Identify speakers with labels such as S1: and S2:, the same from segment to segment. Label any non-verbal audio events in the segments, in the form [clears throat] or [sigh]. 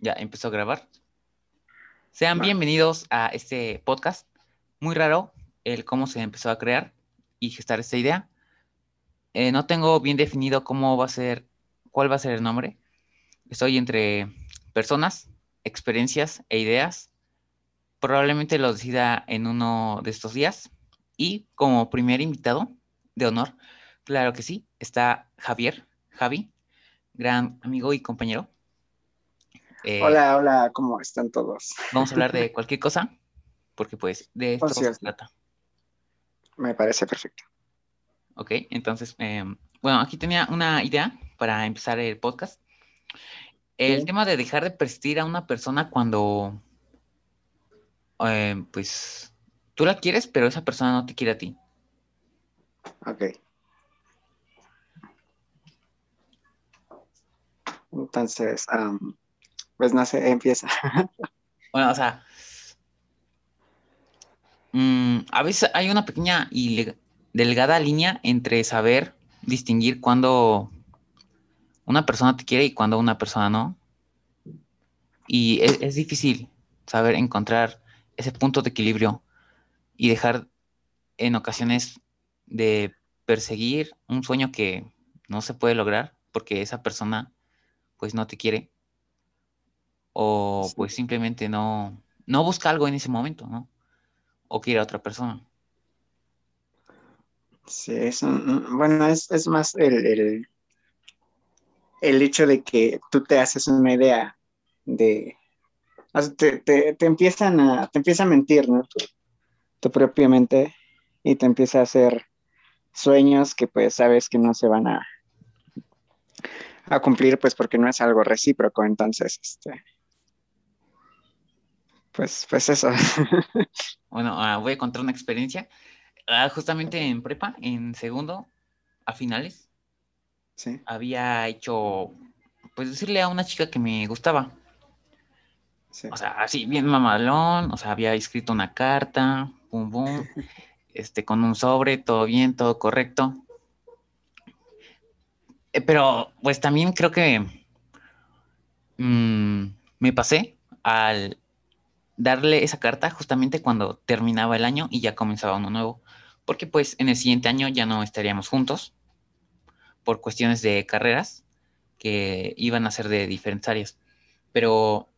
S1: Ya empezó a grabar. Sean bienvenidos a este podcast. Muy raro el cómo se empezó a crear y gestar esta idea. Eh, no tengo bien definido cómo va a ser, cuál va a ser el nombre. Estoy entre personas, experiencias e ideas. Probablemente lo decida en uno de estos días. Y como primer invitado de honor, claro que sí, está Javier, Javi, gran amigo y compañero.
S2: Eh, hola, hola, ¿cómo están todos?
S1: Vamos a hablar de [laughs] cualquier cosa, porque pues de esto se trata.
S2: Me parece perfecto.
S1: Ok, entonces, em, bueno, aquí tenía una idea para empezar el podcast. El tema de dejar de persistir a una persona cuando, em, pues, tú la quieres, pero esa persona no te quiere a ti.
S2: Ok. Entonces, pues no empieza. [laughs]
S1: bueno, o sea, mm, a veces hay una pequeña y delgada línea entre saber distinguir cuando una persona te quiere y cuando una persona no. Y es, es difícil saber encontrar ese punto de equilibrio y dejar en ocasiones de perseguir un sueño que no se puede lograr porque esa persona pues no te quiere o pues simplemente no, no busca algo en ese momento, ¿no? O quiere a otra persona.
S2: Sí, es bueno, es, más el, el, hecho de que tú te haces una idea de, te, te, empiezan a, te empieza a mentir, ¿no? Tu, tu propia mente y te empieza a hacer sueños que pues sabes que no se van a, a cumplir, pues porque no es algo recíproco, entonces, este, pues, pues eso. [laughs]
S1: bueno, ah, voy a contar una experiencia. Ah, justamente en prepa, en segundo, a finales,
S2: sí.
S1: había hecho, pues decirle a una chica que me gustaba. O sea, así, bien mamalón, o sea, había escrito una carta, pum, pum, [laughs] este, con un sobre, todo bien, todo correcto. Eh, pero, pues también creo que mm, me pasé al darle esa carta justamente cuando terminaba el año y ya comenzaba uno nuevo, porque pues en el siguiente año ya no estaríamos juntos por cuestiones de carreras que iban a ser de diferentes áreas. Pero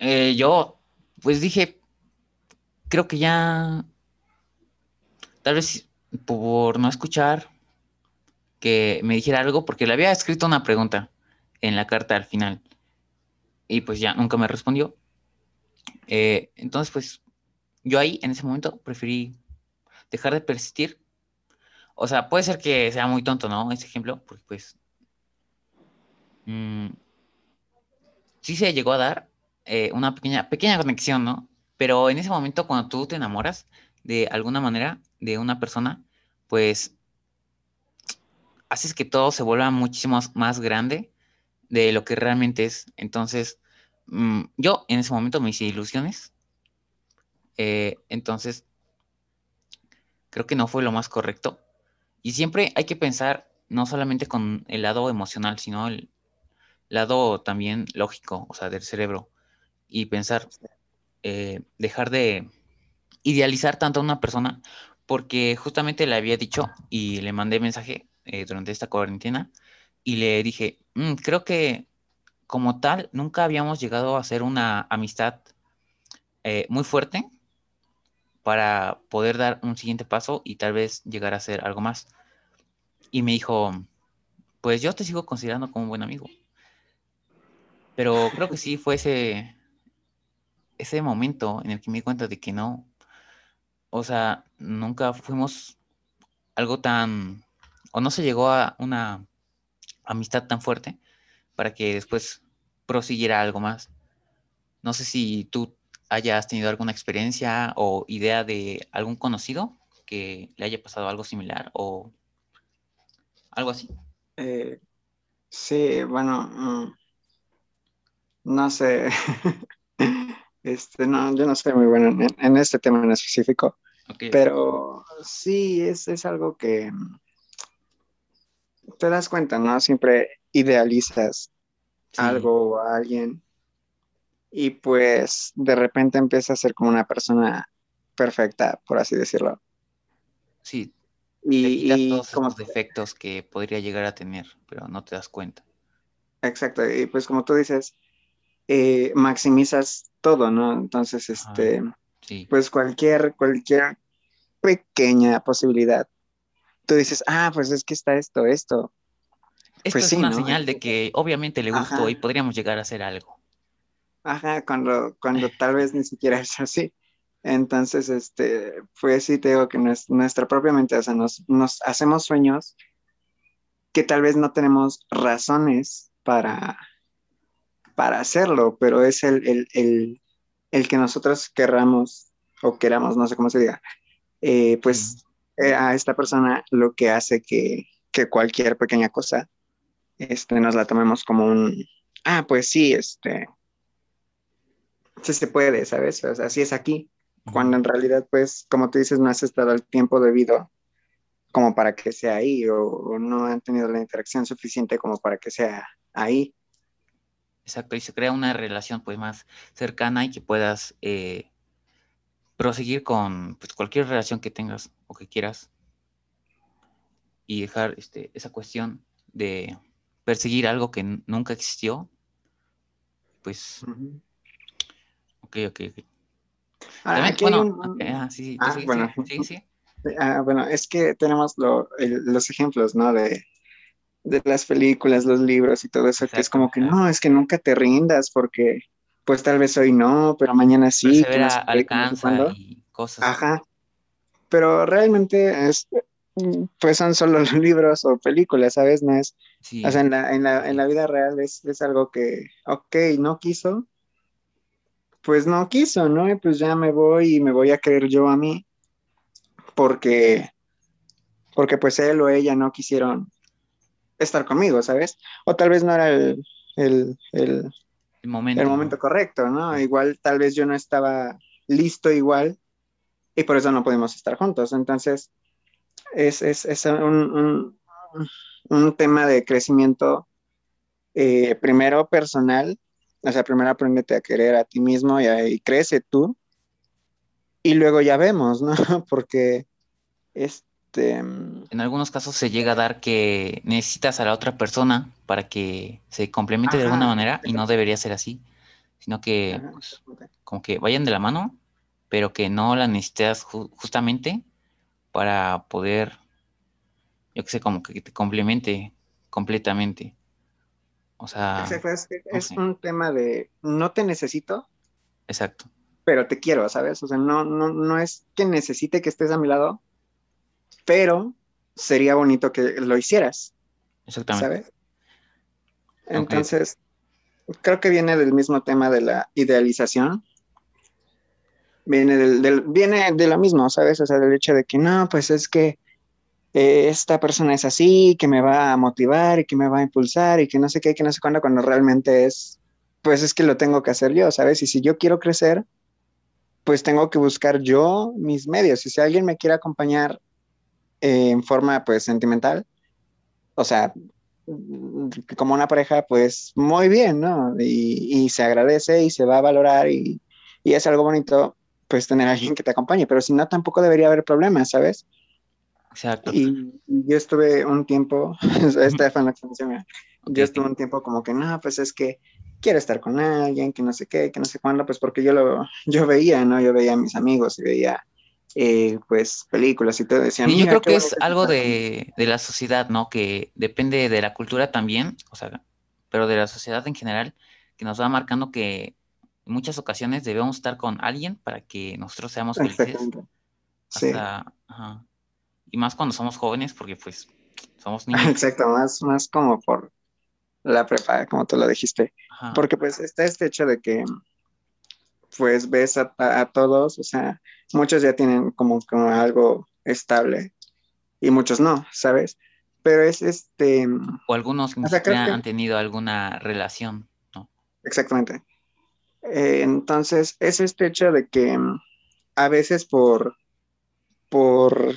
S1: eh, yo pues dije, creo que ya, tal vez por no escuchar que me dijera algo, porque le había escrito una pregunta en la carta al final. Y pues ya nunca me respondió. Eh, entonces, pues yo ahí en ese momento preferí dejar de persistir. O sea, puede ser que sea muy tonto, ¿no? Ese ejemplo, porque pues mm, sí se llegó a dar eh, una pequeña, pequeña conexión, ¿no? Pero en ese momento, cuando tú te enamoras de alguna manera de una persona, pues haces que todo se vuelva muchísimo más grande de lo que realmente es. Entonces, Mm, yo en ese momento me hice ilusiones. Eh, entonces, creo que no fue lo más correcto. Y siempre hay que pensar no solamente con el lado emocional, sino el lado también lógico, o sea, del cerebro. Y pensar, eh, dejar de idealizar tanto a una persona, porque justamente le había dicho y le mandé mensaje eh, durante esta cuarentena y le dije, mm, creo que como tal, nunca habíamos llegado a hacer una amistad eh, muy fuerte para poder dar un siguiente paso y tal vez llegar a hacer algo más. Y me dijo, pues yo te sigo considerando como un buen amigo. Pero creo que sí fue ese, ese momento en el que me di cuenta de que no, o sea, nunca fuimos algo tan, o no se llegó a una amistad tan fuerte para que después prosiguiera algo más. No sé si tú hayas tenido alguna experiencia o idea de algún conocido que le haya pasado algo similar o algo así.
S2: Eh, sí, bueno, mm, no sé. [laughs] este, no, yo no soy muy bueno en, este tema en específico. Pero sí, es, es algo que te das cuenta, ¿no? Siempre idealizas algo o a alguien y pues de repente empieza a ser como una persona perfecta, por así decirlo.
S1: Sí. Y, y todos como defectos que podría llegar a tener, pero no te das cuenta.
S2: Exacto, y pues como tú dices, eh, maximizas todo, ¿no? Entonces, este, pues cualquier, cualquier pequeña posibilidad, tú dices, ah, pues es que está esto, esto.
S1: Esto pues es una señal de que obviamente le gustó y podríamos llegar a hacer algo.
S2: Ajá, cuando, cuando [laughs] tal vez ni siquiera es así. Entonces, este, pues sí te digo que nuestra propia mente, o sea, nos, nos hacemos sueños que tal vez no tenemos razones para, para hacerlo, pero es el, el, que nosotros querramos o queramos, no sé cómo se diga, eh, pues eh, a esta persona lo que hace que, que, cualquier pequeña cosa este, nos la tomemos como un, ah, pues sí, este, sí se puede, ¿sabes? O sea, así es aquí, cuando en realidad, pues, como tú dices, no has estado el tiempo debido como para que sea ahí o, no han tenido la interacción suficiente como para que sea ahí.
S1: Exacto, y se crea una relación pues más cercana y que puedas eh, proseguir con pues, cualquier relación que tengas o que quieras y dejar este, esa cuestión de perseguir algo que nunca existió, pues Ok, ok, ok.
S2: bueno, sí, bueno. sí, ah, bueno, es que tenemos los ejemplos, ¿no? De, las películas, los libros y todo eso, que es como que no, es que nunca te rindas porque pues tal vez hoy no, pero mañana sí.
S1: Que no alcanza y cosas.
S2: Ajá. Pero realmente es, pues son solo [laughs] libros o películas, ¿sabes? No es, o sea, en la, en la, en la vida real es, es algo que, ok, no quiso, pues no quiso, ¿no? Y pues ya me voy y me voy a creer yo a mí, porque, porque pues él o ella no quisieron estar conmigo, ¿sabes? O tal vez no era el, el, el, momento. el momento correcto, ¿no? Igual tal vez yo no estaba listo igual y por eso no pudimos estar juntos. Entonces, es, es, es un, un, tema de crecimiento eh, primero personal o sea, primero aprendete a querer a ti mismo y, ahí crece tú. Y luego ya vemos, ¿no? [laughs] Porque este...
S1: En algunos casos se llega a dar que necesitas a la otra persona para que se complemente de alguna manera y no debería ser así, sino que pues, como que vayan de la mano, pero que no la necesitas justamente para poder, yo qué sé, como que te complemente completamente. O sea.
S2: es, un tema de no te necesito.
S1: Exacto.
S2: Pero te quiero, ¿sabes? O sea, no, no, no es que necesite que estés a mi lado, pero sería bonito que lo hicieras. Exactamente. ¿Sabes? Entonces, creo que viene del mismo tema de la idealización. Viene del, del, viene de lo mismo, ¿sabes? O sea, del hecho de que no, pues es que eh, esta persona es así, que me va a motivar y que me va a impulsar y que no sé qué, que no sé cuándo, cuando realmente es, pues es que lo tengo que hacer yo, ¿sabes? Y si yo quiero crecer, pues tengo que buscar yo mis medios. Y si alguien me quiere acompañar eh, en forma, pues, sentimental, o sea, como una pareja, pues muy bien, ¿no? Y, se agradece y se va a valorar y, y, es algo bonito, pues tener a alguien que te acompañe, pero si no, tampoco debería haber problemas, ¿sabes?
S1: Exacto.
S2: Y, yo estuve un tiempo, [laughs] extensión, yo estuve un tiempo como que, no, pues es que quiero estar con alguien, que no sé qué, que no sé cuándo, pues porque yo lo, yo veía, ¿no? Yo veía a mis amigos y veía, eh, pues, películas y todo. Decía,
S1: y yo creo que es algo de, de, la sociedad, ¿no? Que depende de la cultura también, o sea, pero de la sociedad en general, que nos va marcando que en muchas ocasiones debemos estar con alguien para que nosotros seamos felices. Hasta, ajá. Y más cuando somos jóvenes, porque pues somos [laughs]
S2: niños. Exacto, más, más como por la prepa, como tú lo dijiste. Porque pues está este hecho de que pues ves a, todos, o sea, muchos ya tienen como, como algo estable y muchos no, ¿sabes? Pero es este...
S1: O algunos ni han tenido alguna relación, ¿no?
S2: Exactamente. Eh, entonces, es este hecho de que a veces por, por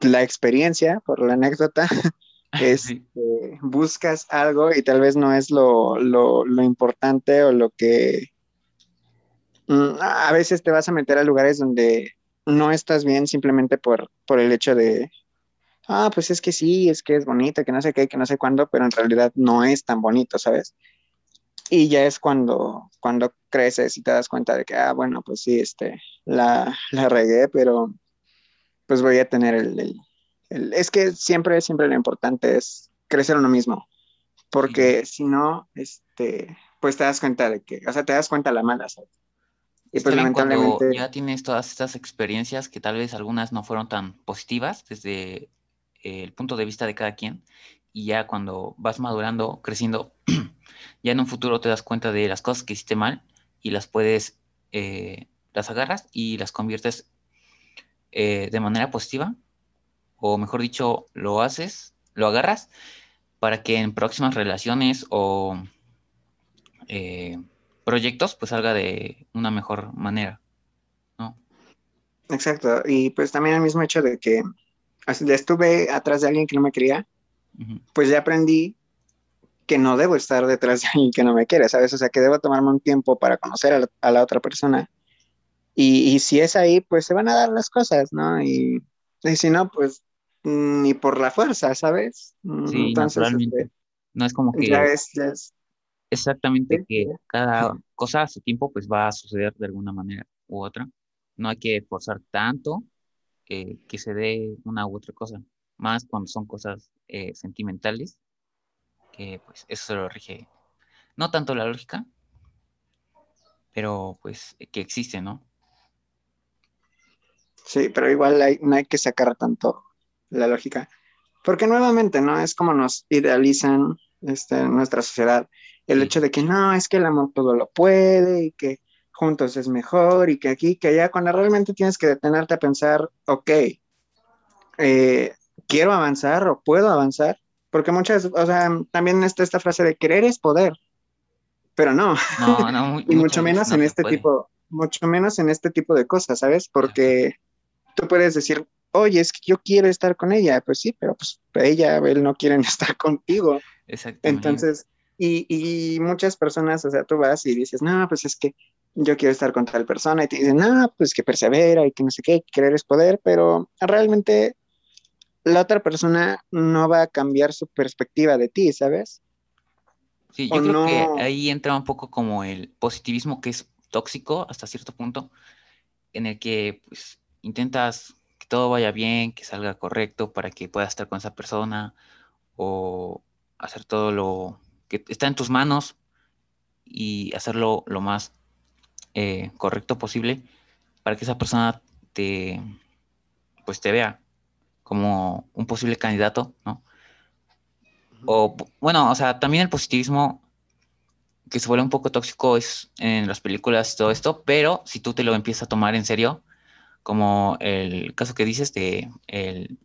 S2: la experiencia, por la anécdota, [laughs] este, buscas algo y tal vez no es lo, lo, lo importante o lo que... Mm, a veces te vas a meter a lugares donde no estás bien simplemente por, por el hecho de, ah, pues es que sí, es que es bonito, que no sé qué, que no sé cuándo, pero en realidad no es tan bonito, ¿sabes? Y ya es cuando, cuando creces y te das cuenta de que, ah, bueno, pues sí, este, la, la regué, pero pues voy a tener el, Es que siempre, siempre lo importante es crecer uno mismo, porque si no, este, pues te das cuenta de que, o sea, te das cuenta la mala, ¿sabes?
S1: Y pues lamentablemente... ya tienes todas estas experiencias que tal vez algunas no fueron tan positivas desde el punto de vista de cada quien, y ya cuando vas madurando, creciendo, [clears throat] ya en un futuro te das cuenta de las cosas que hiciste mal y las puedes, eh, las agarras y las conviertes eh, de manera positiva, o mejor dicho, lo haces, lo agarras para que en próximas relaciones o eh, proyectos, pues salga de una mejor manera, ¿no?
S2: Exacto, y pues también el mismo hecho de que estuve atrás de alguien que no me quería, pues ya aprendí que no debo estar detrás de alguien que no me quiere, ¿sabes? O sea, que debo tomarme un tiempo para conocer a la, otra persona. Y, si es ahí, pues se van a dar las cosas, ¿no? Y, si no, pues ni por la fuerza, ¿sabes?
S1: Sí, Entonces, este, no es como que...
S2: Ya es, ya es,
S1: Exactamente, que cada cosa a su tiempo pues va a suceder de alguna manera u otra. No hay que forzar tanto eh, que se dé una u otra cosa, más cuando son cosas eh, sentimentales, que pues eso se lo rige, no tanto la lógica, pero pues que existe, ¿no?
S2: Sí, pero igual no hay que sacar tanto la lógica, porque nuevamente, ¿no? Es como nos idealizan este, nuestra sociedad el hecho de que no, es que el amor todo lo puede y que juntos es mejor y que aquí, que allá, cuando realmente tienes que detenerte a pensar, ok, eh, quiero avanzar o puedo avanzar, porque muchas, o sea, también está esta frase de querer es poder, pero no, no, no [laughs] y mucho menos en este tipo, mucho menos en este tipo de cosas, ¿sabes? Porque tú puedes decir, oye, es que yo quiero estar con ella, pues sí, pero pues ella, él no quieren [laughs] estar contigo. Exactamente. Entonces, y, muchas personas, o sea, tú vas y dices, no, pues es que yo quiero estar con tal persona y te dicen, no, pues que persevera y que no sé qué, querer es poder, pero realmente la otra persona no va a cambiar su perspectiva de ti, ¿sabes?
S1: Sí, yo creo que ahí entra un poco como el positivismo que es tóxico hasta cierto punto, en el que pues intentas que todo vaya bien, que salga correcto para que puedas estar con esa persona o hacer todo lo que está en tus manos y hacerlo lo más eh, correcto posible para que esa persona te, pues te vea como un posible candidato, ¿no? O, bueno, o sea, también el positivismo que se vuelve un poco tóxico es en las películas y todo esto, pero si tú te lo empiezas a tomar en serio, como el caso que dices de el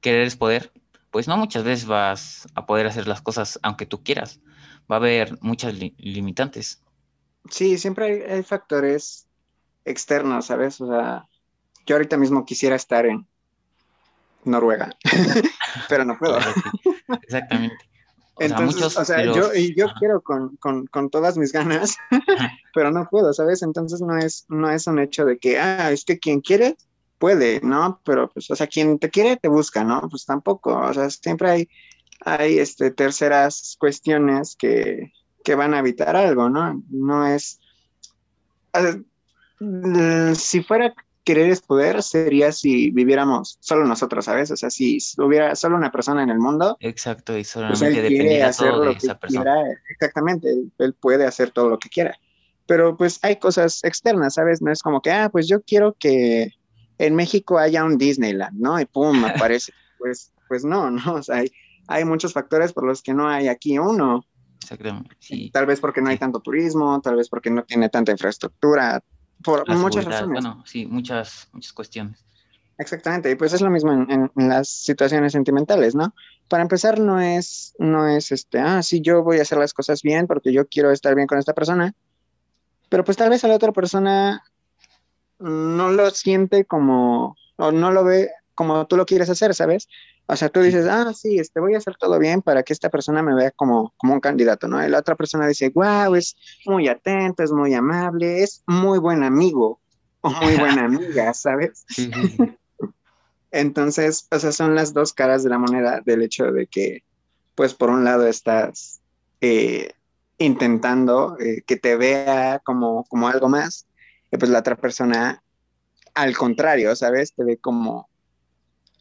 S1: querer es poder, pues no muchas veces vas a poder hacer las cosas aunque tú quieras. Va a haber muchas limitantes.
S2: Sí, siempre hay, factores externos, ¿sabes? O sea, yo ahorita mismo quisiera estar en Noruega, [laughs] pero no puedo.
S1: Exactamente.
S2: O Entonces, sea, o sea, yo, y yo quiero con, todas mis ganas, [laughs] pero no puedo, ¿sabes? Entonces no es, no es un hecho de que, ah, es que quien quiere puede, ¿no? Pero, pues, o sea, quien te quiere te busca, ¿no? Pues tampoco, o sea, siempre hay, hay este, terceras cuestiones que, que van a evitar algo, ¿no? No es... si fuera querer es poder, sería si viviéramos solo nosotros, ¿sabes? O sea, si hubiera solo una persona en el mundo.
S1: Exacto, y solamente pues dependiera todo de esa persona.
S2: exactamente, él, puede hacer todo lo que quiera. Pero pues hay cosas externas, ¿sabes? No es como que, ah, pues yo quiero que en México haya un Disneyland, ¿no? Y pum, [laughs] aparece. pues, pues no, ¿no? O sea, hay, hay muchos factores por los que no hay aquí uno.
S1: Exactamente.
S2: Tal vez porque no hay tanto turismo, tal vez porque no tiene tanta infraestructura, por muchas razones.
S1: Bueno, sí, muchas, muchas cuestiones.
S2: Exactamente, y pues es lo mismo en, las situaciones sentimentales, ¿no? Para empezar, no es, no es este, ah, sí, yo voy a hacer las cosas bien porque yo quiero estar bien con esta persona, pero pues tal vez a la otra persona no lo siente como, o no lo ve como tú lo quieres hacer, ¿sabes? O sea, tú dices, ah, sí, este, voy a hacer todo bien para que esta persona me vea como, como un candidato, ¿no? Y la otra persona dice, wow, es muy atento, es muy amable, es muy buen amigo o muy buena [laughs] amiga, ¿sabes? [laughs] Entonces, o sea, son las dos caras de la moneda del hecho de que, pues, por un lado estás eh, intentando eh, que te vea como, como algo más, y pues la otra persona, al contrario, ¿sabes? Te ve como,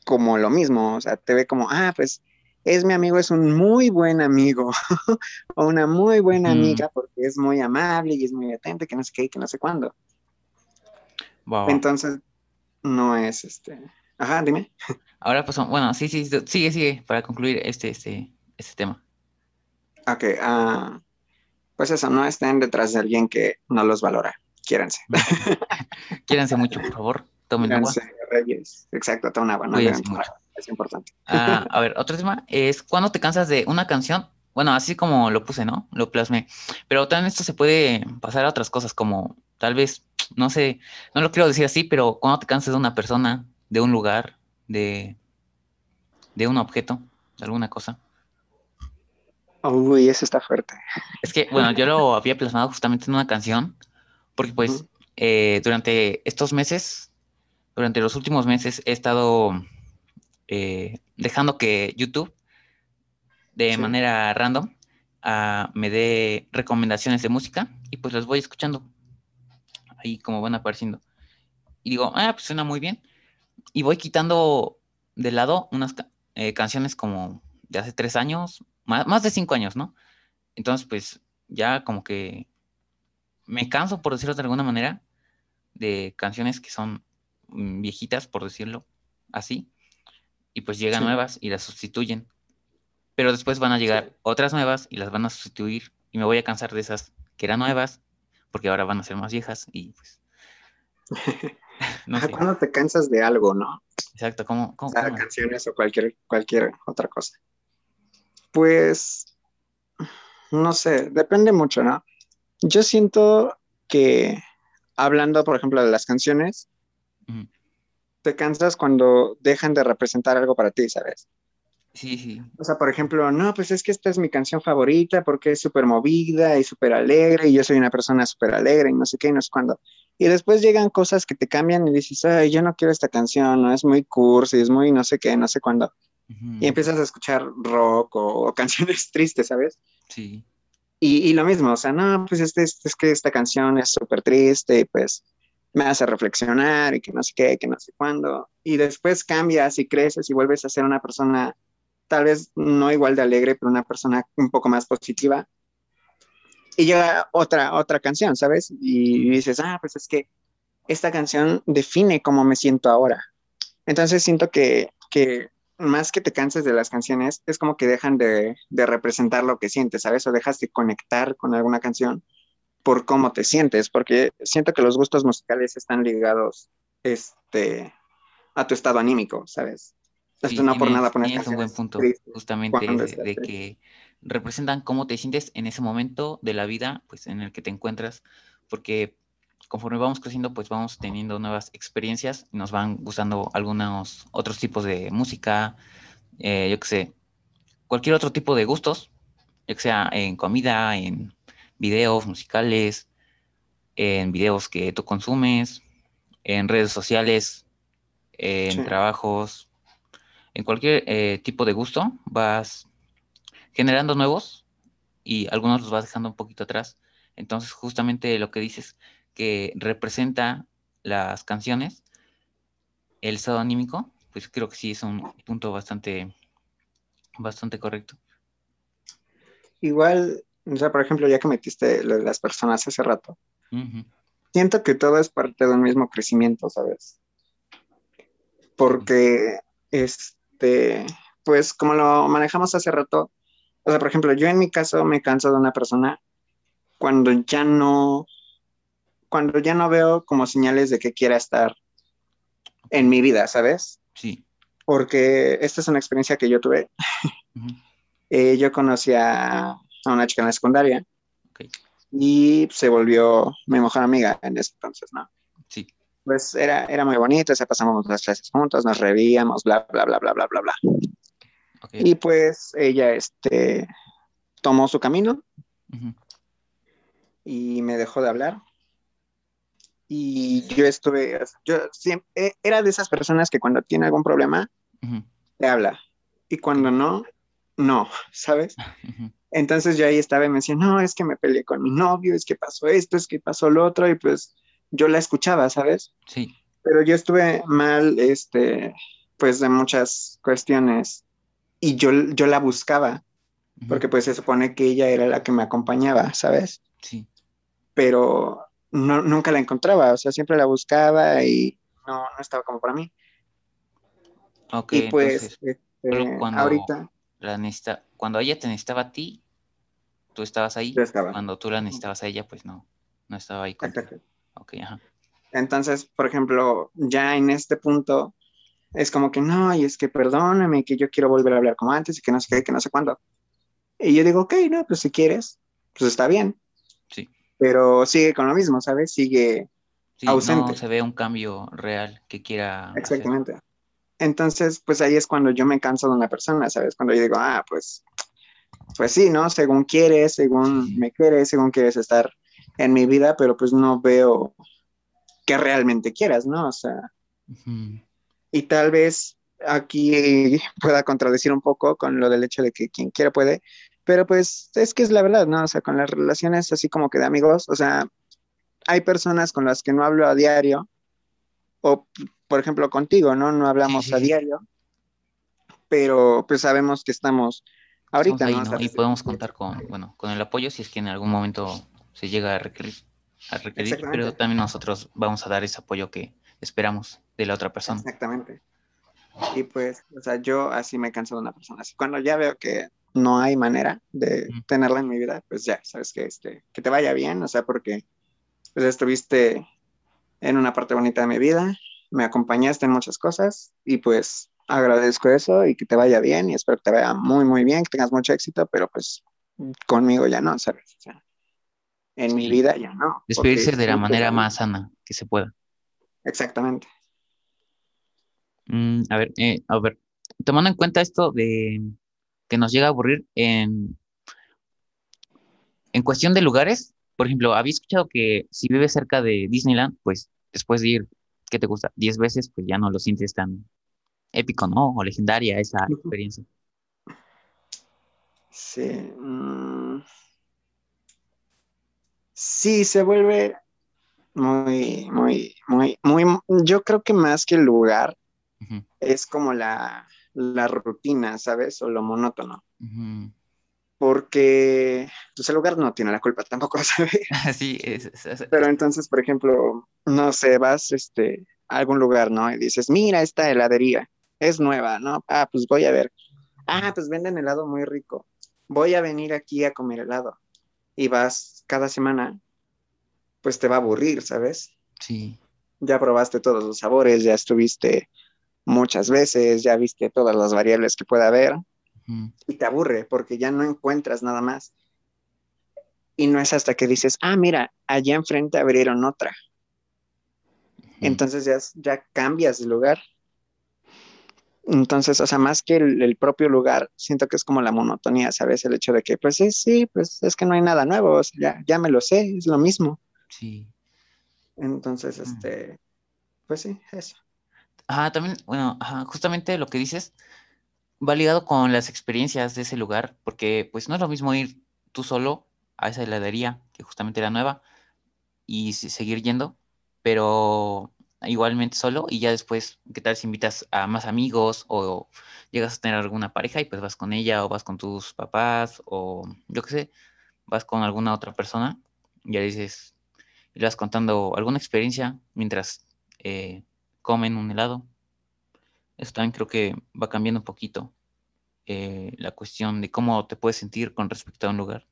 S2: como lo mismo, o sea, te ve como, ah, pues es mi amigo, es un muy buen amigo [laughs] o una muy buena amiga porque es muy amable y es muy atento, que no sé qué, que no sé cuándo. Entonces, no es este. Ajá, dime.
S1: Ahora, pues, bueno, sí, sí, sigue, sigue, para concluir este, este, este tema.
S2: Ok, uh, pues eso, no estén detrás de alguien que no los valora. Quiéranse. [laughs]
S1: Quiéranse mucho, por favor. Tomen agua.
S2: Reyes. Exacto, tomen agua. No es importante.
S1: Ah, a ver, otro tema es cuando te cansas de una canción. Bueno, así como lo puse, ¿no? Lo plasmé. Pero también esto se puede pasar a otras cosas, como tal vez, no sé, no lo quiero decir así, pero cuando te cansas de una persona, de un lugar, de, de un objeto, de alguna cosa.
S2: Uy, eso está fuerte.
S1: Es que, bueno, yo lo había plasmado justamente en una canción, porque pues eh, durante estos meses, durante los últimos meses, he estado eh, dejando que YouTube, de manera random, ah, me dé recomendaciones de música y pues las voy escuchando. Ahí como van apareciendo. Y digo, ah, pues suena muy bien. Y voy quitando de lado unas eh, canciones como de hace tres años, más, de cinco años, ¿no? Entonces, pues ya como que me canso, por decirlo de alguna manera, de canciones que son viejitas, por decirlo así, y pues llegan nuevas y las sustituyen. Pero después van a llegar otras nuevas y las van a sustituir y me voy a cansar de esas que eran nuevas porque ahora van a ser más viejas y pues... [laughs]
S2: no sé. Cuando te cansas de algo, ¿no?
S1: Exacto, como...
S2: canciones o cualquier, cualquier otra cosa. Pues, no sé, depende mucho, ¿no? Yo siento que hablando, por ejemplo, de las canciones, te cansas cuando dejan de representar algo para ti, ¿sabes?
S1: Sí, sí.
S2: O sea, por ejemplo, no, pues es que esta es mi canción favorita porque es súper movida y súper alegre y yo soy una persona súper alegre y no sé qué y no sé cuándo. Y después llegan cosas que te cambian y dices, ay, yo no quiero esta canción, no es muy cursi, es muy no sé qué, no sé cuándo y empiezas a escuchar rock o, canciones [laughs] tristes, ¿sabes?
S1: Sí.
S2: Y, lo mismo, o sea, no, pues este, es que esta canción es súper triste y pues me hace reflexionar y que no sé qué, que no sé cuándo. Y después cambias y creces y vuelves a ser una persona tal vez no igual de alegre, pero una persona un poco más positiva. Y llega otra, otra canción, ¿sabes? Y dices, ah, pues es que esta canción define cómo me siento ahora. Entonces siento que, que más que te canses de las canciones, es como que dejan de, representar lo que sientes, ¿sabes? O dejas de conectar con alguna canción por cómo te sientes, porque siento que los gustos musicales están ligados este, a tu estado anímico, ¿sabes?
S1: Sí, no por nada poner un buen punto, justamente de, que representan cómo te sientes en ese momento de la vida, pues en el que te encuentras, porque conforme vamos creciendo, pues vamos teniendo nuevas experiencias nos van gustando algunos otros tipos de música, eh, yo que sé, cualquier otro tipo de gustos, ya que sea en comida, en videos musicales, en videos que tú consumes, en redes sociales, en trabajos, en cualquier eh, tipo de gusto, vas generando nuevos y algunos los vas dejando un poquito atrás. Entonces, justamente lo que dices, que representa las canciones, el estado anímico, pues creo que sí es un punto bastante, bastante correcto.
S2: Igual, o sea, por ejemplo, ya que metiste lo de las personas hace rato, siento que todo es parte de un mismo crecimiento, ¿sabes? Porque, este, pues como lo manejamos hace rato, o sea, por ejemplo, yo en mi caso me canso de una persona cuando ya no cuando ya no veo como señales de que quiera estar en mi vida, ¿sabes?
S1: Sí.
S2: Porque esta es una experiencia que yo tuve. Eh, yo conocí a, una chica en la secundaria y se volvió mi mejor amiga en ese entonces, ¿no?
S1: Sí.
S2: pues era, era muy bonito, o sea, pasamos las clases juntos, nos reíamos, bla, bla, bla, bla, bla, bla, bla. Y pues ella, este, tomó su camino y me dejó de hablar. Y yo estuve, yo siempre, era de esas personas que cuando tiene algún problema,
S1: Ujú.
S2: te habla. Y cuando no, no, [laughs] ¿sabes?
S1: Ujú.
S2: Entonces yo ahí estaba y me decía, no, es que me peleé con mi novio, es que pasó esto, es que pasó lo otro, y pues yo la escuchaba, ¿sabes?
S1: Sí.
S2: Pero yo estuve mal, este, pues de muchas cuestiones, y yo, yo la buscaba,
S1: Ujú.
S2: porque pues se supone que ella era la que me acompañaba, ¿sabes?
S1: Sí.
S2: Pero no, nunca la encontraba, o sea, siempre la buscaba y no, no estaba como para mí.
S1: Ok,
S2: y pues,
S1: entonces,
S2: este,
S1: cuando-
S2: ahorita
S1: la necesita, cuando ella te necesitaba a ti, tú estabas ahí.
S2: yo estaba.
S1: Cuando tú la necesitabas a ella, pues no, no estaba ahí. Ok, ajá.
S2: Entonces, por ejemplo, ya en este punto es como que no, y es que perdóname, que yo quiero volver a hablar como antes y que no sé qué, que no sé cuándo. Y yo digo, ok, no, pues si quieres, pues está bien.
S1: Sí.
S2: Pero sigue con lo mismo, ¿sabes? Sigue
S1: Sí, no
S2: Ausente.
S1: se ve un cambio real que quiera hacer.
S2: exactamente. Entonces, pues ahí es cuando yo me canso de una persona, ¿sabes? Cuando yo digo, ah, pues, pues sí, ¿no? Según quieres, según me quieres, según quieres estar en mi vida, pero pues no veo que realmente quieras, ¿no? O sea. Y tal vez aquí pueda contradecir un poco con lo del hecho de que quien quiera puede, pero pues es que es la verdad, ¿no? O sea, con las relaciones así como que de amigos, o sea, hay personas con las que no hablo a diario, o por ejemplo contigo, ¿no? No hablamos a diario, pero pues sabemos que estamos ahorita,
S1: Y podemos contar con, bueno, con el apoyo si es que en algún momento se llega a requerir, a requerir, pero también nosotros vamos a dar ese apoyo que esperamos de la otra persona.
S2: Exactamente. Y pues, o sea, yo así me canso de una persona. Así cuando ya veo que no hay manera de tenerla en mi vida, pues ya, sabes que este, que te vaya bien, o sea, porque pues estuviste en una parte bonita de mi vida, me acompañaste en muchas cosas y pues agradezco eso y que te vaya bien y espero que te vaya muy, muy bien, que tengas mucho éxito, pero pues conmigo ya no, ¿sabes? O sea, en mi vida ya no.
S1: Despedirse de la manera más sana que se pueda.
S2: Exactamente.
S1: Mm, a ver, eh, a ver, tomando en cuenta esto de que nos llega a aburrir en, en cuestión de lugares, por ejemplo, había escuchado que si vives cerca de Disneyland, pues después de ir, ¿qué te gusta? 10 veces, pues ya no lo sientes tan épico, ¿no? O legendaria esa experiencia.
S2: Sí. mm, sí, se vuelve muy, muy, muy, muy, yo creo que más que el lugar es como la, la rutina, ¿sabes? O lo monótono. Porque pues, el lugar no tiene la culpa tampoco, [laughs] ¿sabes? [laughs]
S1: Sí, es, es- es-
S2: Pero
S1: es-
S2: entonces, por ejemplo, no sé, vas este, a algún lugar, ¿no? Y dices, mira, esta heladería es nueva, ¿no? Ah, pues voy a ver. Ah, pues venden helado muy rico. Voy a venir aquí a comer helado. Y vas cada semana, pues te va a aburrir, ¿sabes?
S1: sí,
S2: Ya probaste todos los sabores, ya estuviste muchas veces, ya viste todas las variables que pueda haber y te aburre porque ya no encuentras nada más. Y no es hasta que dices, ah, mira, allá enfrente abrieron otra.
S1: ujú.
S2: Entonces ya, ya cambias de lugar. Entonces, o sea, más que el, el propio lugar, siento que es como la monotonía, ¿sabes? El hecho de que, pues sí, sí, pues es que no hay nada nuevo, o sea, ya, ya me lo sé, es lo mismo.
S1: Sí.
S2: Entonces,
S1: Mm.
S2: este, pues sí, eso.
S1: Ah, también, bueno, ajá, justamente lo que dices va ligado con las experiencias de ese lugar, porque pues no es lo mismo ir tú solo a esa heladería, que justamente era nueva, y se- seguir yendo, pero igualmente solo, y ya después, ¿qué tal si invitas a más amigos o llegas a tener alguna pareja y pues vas con ella o vas con tus papás o yo qué sé, vas con alguna otra persona, y ya dices, y le vas contando alguna experiencia mientras eh, comen un helado. Eso también creo que va cambiando un poquito eh, la cuestión de cómo te puedes sentir con respecto a un lugar.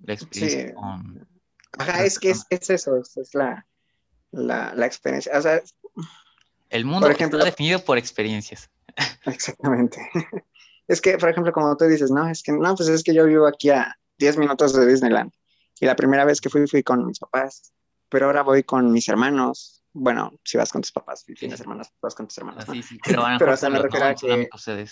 S1: La experiencia
S2: Sí,
S1: con
S2: ajá, es que es, eso, es, es la, la, la experiencia. O sea,
S1: El mundo
S2: ejemplo-
S1: está definido por experiencias.
S2: exactamente. [laughs] Es que, por ejemplo, como tú dices, no, es que, no, pues es que yo vivo aquí a 10 minutos de Disneyland. Y la primera vez que fui, fui con mis papás. Pero ahora voy con mis hermanos. bueno, si vas con tus papás, si tienes hermanos, vas con tus hermanos.
S1: Sí, sí, pero, [laughs]
S2: pero o sea, me refiero a
S1: que...
S2: que,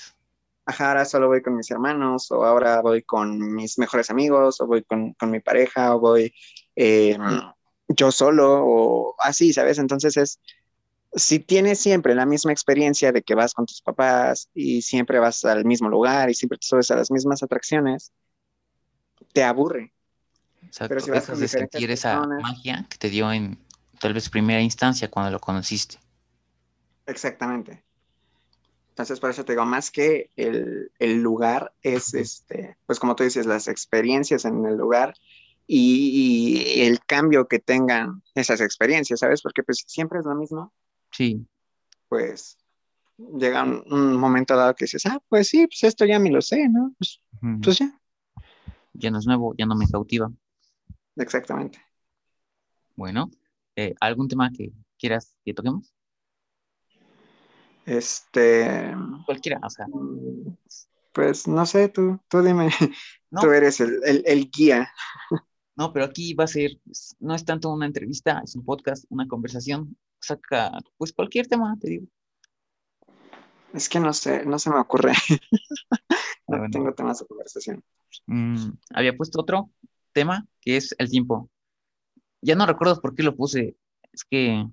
S2: ajá, ahora solo voy con mis hermanos, o ahora voy con mis mejores amigos, o voy con, con mi pareja, o voy eh, yo solo, o así, ¿sabes? Entonces es, si tienes siempre la misma experiencia de que vas con tus papás y siempre vas al mismo lugar y siempre te subes a las mismas atracciones, te aburre.
S1: Exacto. Pero si vas con de sentir esa magia que te dio en tal vez primera instancia cuando lo conociste.
S2: Exactamente. Entonces, por eso te digo, más que el, el, lugar, es este, pues como tú dices, las experiencias en el lugar y, y, el cambio que tengan esas experiencias, ¿sabes? Porque pues siempre es lo mismo.
S1: Sí.
S2: Pues llega un, momento dado que dices, ah, pues sí, pues esto ya me lo sé, ¿no? Pues, pues ya.
S1: Ya no es nuevo, ya no me cautiva.
S2: Exactamente.
S1: Bueno, eh, ¿algún tema que quieras que toquemos?
S2: Este.
S1: Cualquiera, o sea.
S2: Pues no sé, tú, tú dime. Tú eres el, el, guía.
S1: No, pero aquí va a ser, no es tanto una entrevista, es un podcast, una conversación. Saca, pues cualquier tema, te digo.
S2: Es que no sé, no se me ocurre. [laughs] no ah, tengo temas de conversación.
S1: Mm, había puesto otro tema que es el tiempo. Ya no recuerdo por qué lo puse. Es que,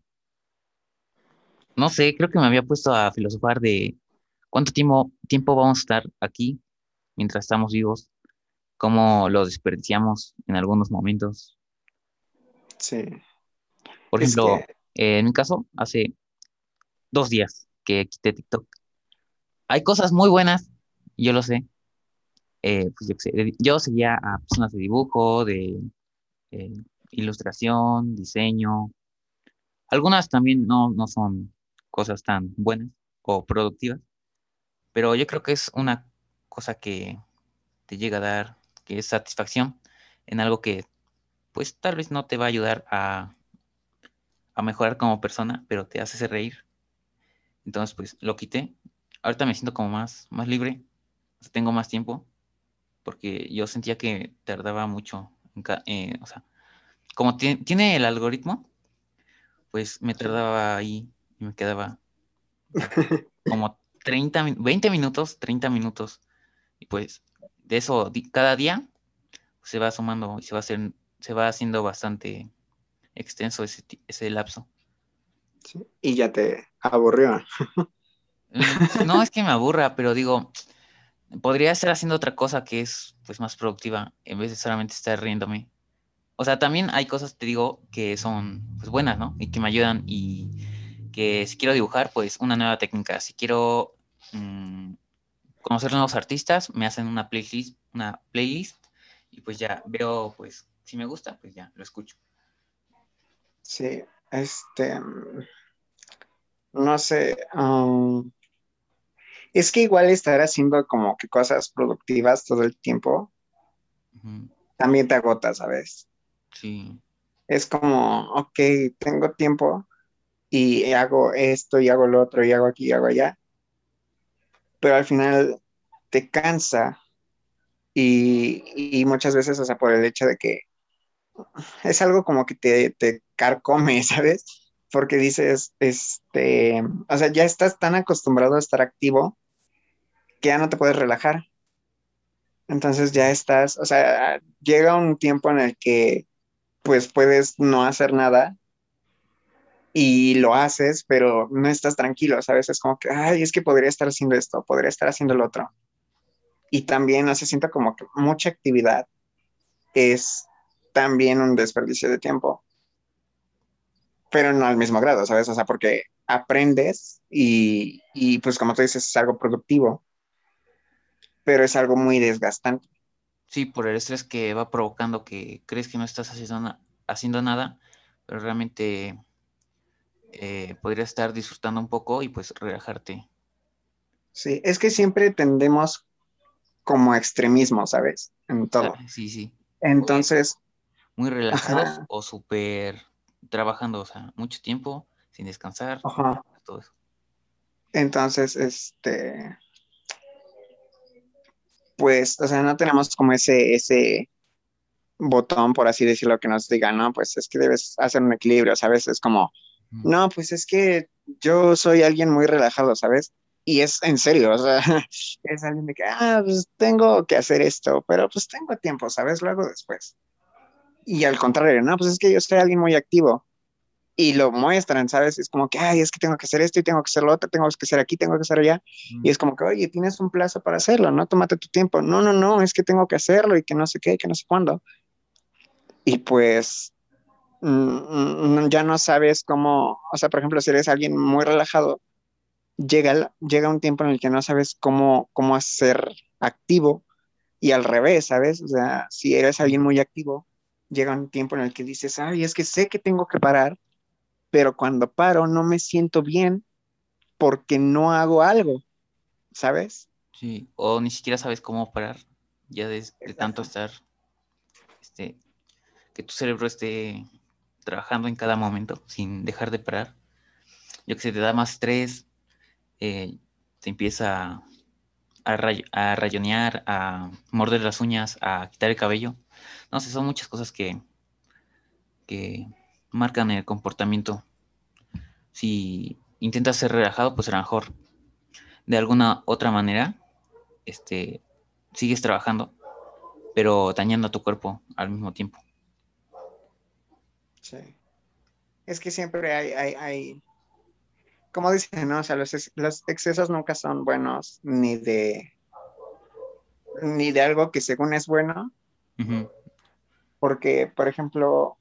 S1: no sé, creo que me había puesto a filosofar de cuánto tiempo, tiempo vamos a estar aquí mientras estamos vivos, cómo lo desperdiciamos en algunos momentos.
S2: Sí.
S1: Por ejemplo, en mi caso, hace dos días que quité TikTok. Hay cosas muy buenas, yo lo sé. Eh, pues yo, yo seguía a personas de dibujo, de eh, ilustración, diseño. Algunas también no, no son cosas tan buenas o productivas, pero yo creo que es una cosa que te llega a dar, que es satisfacción en algo que pues tal vez no te va a ayudar a, a mejorar como persona, pero te hace reír. Entonces pues lo quité. Ahorita me siento como más, más libre, tengo más tiempo, porque yo sentía que tardaba mucho, en eh, o sea, como tiene el algoritmo, pues me tardaba ahí y me quedaba [laughs] como 30, 20 minutos, 30 minutos. Y pues de eso, cada día se va sumando y se va, a hacer, se va haciendo bastante extenso ese, ese lapso.
S2: y ya te aburrió. [laughs]
S1: No es que me aburra, pero digo, podría estar haciendo otra cosa que es pues más productiva en vez de solamente estar riéndome o sea, también hay cosas, te digo, que son pues, buenas, ¿no? Y que me ayudan y que si quiero dibujar, pues una nueva técnica. Si quiero mm, conocer nuevos artistas, me hacen una playlist, una playlist y pues ya veo, pues, si me gusta, pues ya lo escucho.
S2: Sí, este, no sé, um, es que igual estar haciendo como que cosas productivas todo el tiempo, también te agota, ¿sabes?
S1: Sí.
S2: Es como, ok, tengo tiempo y hago esto y hago lo otro y hago aquí y hago allá. Pero al final te cansa y, muchas veces, o sea, por el hecho de que es algo como que te, te carcome, [laughs] ¿sabes? Porque dices, este, o sea, ya estás tan acostumbrado a estar activo que ya no te puedes relajar. Entonces ya estás, o sea, llega un tiempo en el que pues puedes no hacer nada y lo haces, pero no estás tranquilo, ¿sabes? Es como que, ay, es que podría estar haciendo esto, podría estar haciendo lo otro. Y también, no se siente como que mucha actividad es también un desperdicio de tiempo, pero no al mismo grado, ¿sabes? O sea, porque aprendes y, y pues como tú dices, es algo productivo, pero es algo muy desgastante.
S1: Sí, por el estrés que va provocando que crees que no estás haciendo, haciendo nada, pero realmente eh, podrías estar disfrutando un poco y pues relajarte.
S2: Sí, es que siempre tendemos como extremismo, ¿sabes? En todo.
S1: Sí, sí.
S2: Entonces.
S1: Muy, relajados o súper trabajando, o sea, mucho tiempo sin descansar. Ajá. Todo eso.
S2: Entonces, este pues, o sea, no tenemos como ese, ese botón, por así decirlo, que nos diga, no, pues es que debes hacer un equilibrio, ¿sabes? Es como, no, pues es que yo soy alguien muy relajado, ¿sabes? Y es en serio, o sea, [laughs] es alguien de que, ah, pues tengo que hacer esto, pero pues tengo tiempo, ¿sabes? Lo hago después. Y al contrario, no, pues es que yo soy alguien muy activo y lo muestran, ¿sabes? Es como que, ay, es que tengo que hacer esto y tengo que hacer lo otro, tengo que hacer aquí, tengo que hacer allá. Y es como que, oye, tienes un plazo para hacerlo, ¿no? Tómate tu tiempo. No, no, no, es que tengo que hacerlo y que no sé qué, que no sé cuándo. Y pues ya no sabes cómo, o sea, por ejemplo, si eres alguien muy relajado, llega, llega un tiempo en el que no sabes cómo, cómo hacer activo y al revés, ¿sabes? O sea, si eres alguien muy activo, llega un tiempo en el que dices, ay, es que sé que tengo que parar, pero cuando paro no me siento bien porque no hago algo, ¿sabes?
S1: Sí, o ni siquiera sabes cómo parar, ya de, tanto estar, este, que tu cerebro esté trabajando en cada momento sin dejar de parar. Yo que sé, te da más estrés, eh, te empieza a, a rayonear, a morder las uñas, a quitar el cabello. No sé, son muchas cosas que, que marcan el comportamiento. Si intentas ser relajado, pues a lo mejor de alguna otra manera este, sigues trabajando, pero dañando a tu cuerpo al mismo tiempo.
S2: Sí. Es que siempre hay, hay, hay como dicen, ¿no? O sea, los, los, excesos nunca son buenos, ni de, ni de algo que según es bueno. Porque, por ejemplo,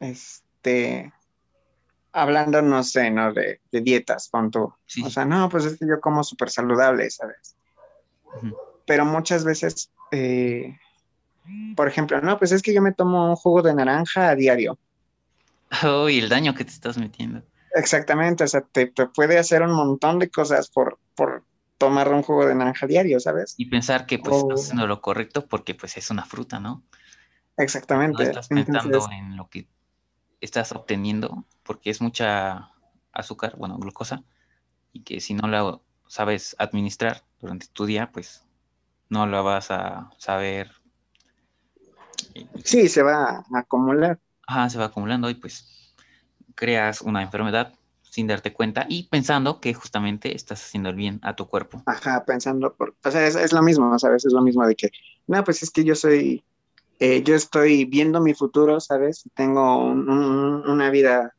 S2: este, hablando, no sé, ¿no? De, dietas, punto. O sea, no, pues es que yo como súper saludable, ¿sabes? Pero muchas veces, eh, por ejemplo, no, pues es que yo me tomo un jugo de naranja a diario. [laughs]
S1: Oh, y el daño que te estás metiendo.
S2: Exactamente, o sea, te, puede hacer un montón de cosas por, por tomar un jugo de naranja diario, ¿sabes?
S1: Y pensar que pues estás haciendo lo correcto porque pues es una fruta, ¿no?
S2: Exactamente.
S1: No estás pensando en lo que estás obteniendo, porque es mucha azúcar, bueno, glucosa, y que si no la sabes administrar durante tu día, pues no la vas a saber.
S2: Sí, se va a acumular.
S1: Ajá, se va acumulando y pues creas una enfermedad sin darte cuenta y pensando que justamente estás haciendo el bien a tu cuerpo.
S2: Ajá, pensando, por, o sea, es, es lo mismo, ¿sabes? Es lo mismo de que, no, pues es que yo soy eh, yo estoy viendo mi futuro, ¿sabes? Tengo una vida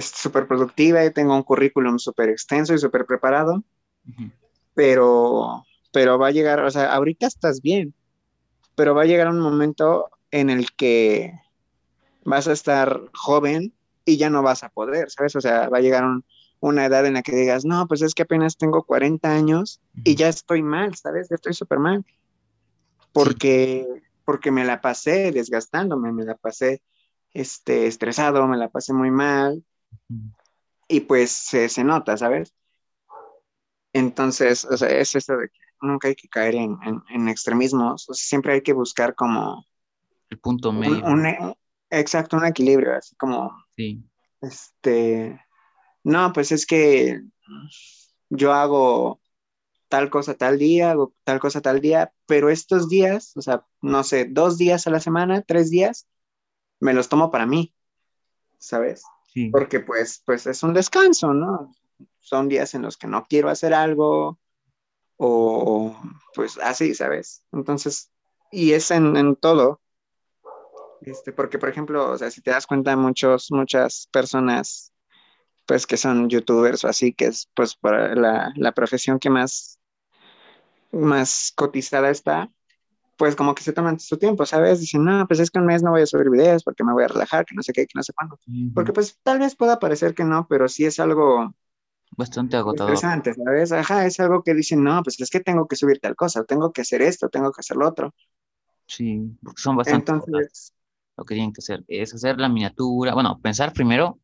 S2: súper productiva y tengo un currículum súper extenso y súper preparado, pero, pero va a llegar, o sea, ahorita estás bien, pero va a llegar un momento en el que vas a estar joven y ya no vas a poder, ¿sabes? O sea, va a llegar una edad en la que digas, no, pues es que apenas tengo 40 años y ya estoy mal, ¿sabes? Ya estoy súper mal. Porque, porque me la pasé desgastándome, me la pasé este, estresado, me la pasé muy mal y pues se, nota, ¿sabes? Entonces, o sea, es esto de que nunca hay que caer en, extremismos, siempre hay que buscar como...
S1: El punto medio.
S2: Exacto, un equilibrio, así como... Sí. Este... No, pues es que yo hago tal cosa tal día, o tal cosa tal día, pero estos días, o sea, no sé, dos días a la semana, tres días, me los tomo para mí, ¿sabes? Sí. Porque pues, pues es un descanso, ¿no? Son días en los que no quiero hacer algo o pues así, ¿sabes? Entonces, y es en, en todo, este, porque por ejemplo, o sea, si te das cuenta, muchos, muchas personas pues que son youtubers o así, que es pues para la, la profesión que más, más cotizada está, pues como que se toman su tiempo, ¿sabes? Dicen, no, pues es que un mes no voy a subir videos porque me voy a relajar, que no sé qué, que no sé cuándo. Porque pues tal vez pueda parecer que no, pero sí es algo
S1: bastante agotador.
S2: Interesante, ¿sabes? Ajá, es algo que dicen, no, pues es que tengo que subir tal cosa, tengo que hacer esto, tengo que hacer lo otro.
S1: Sí, porque son bastante Entonces, lo que tienen que hacer es hacer la miniatura, bueno, pensar primero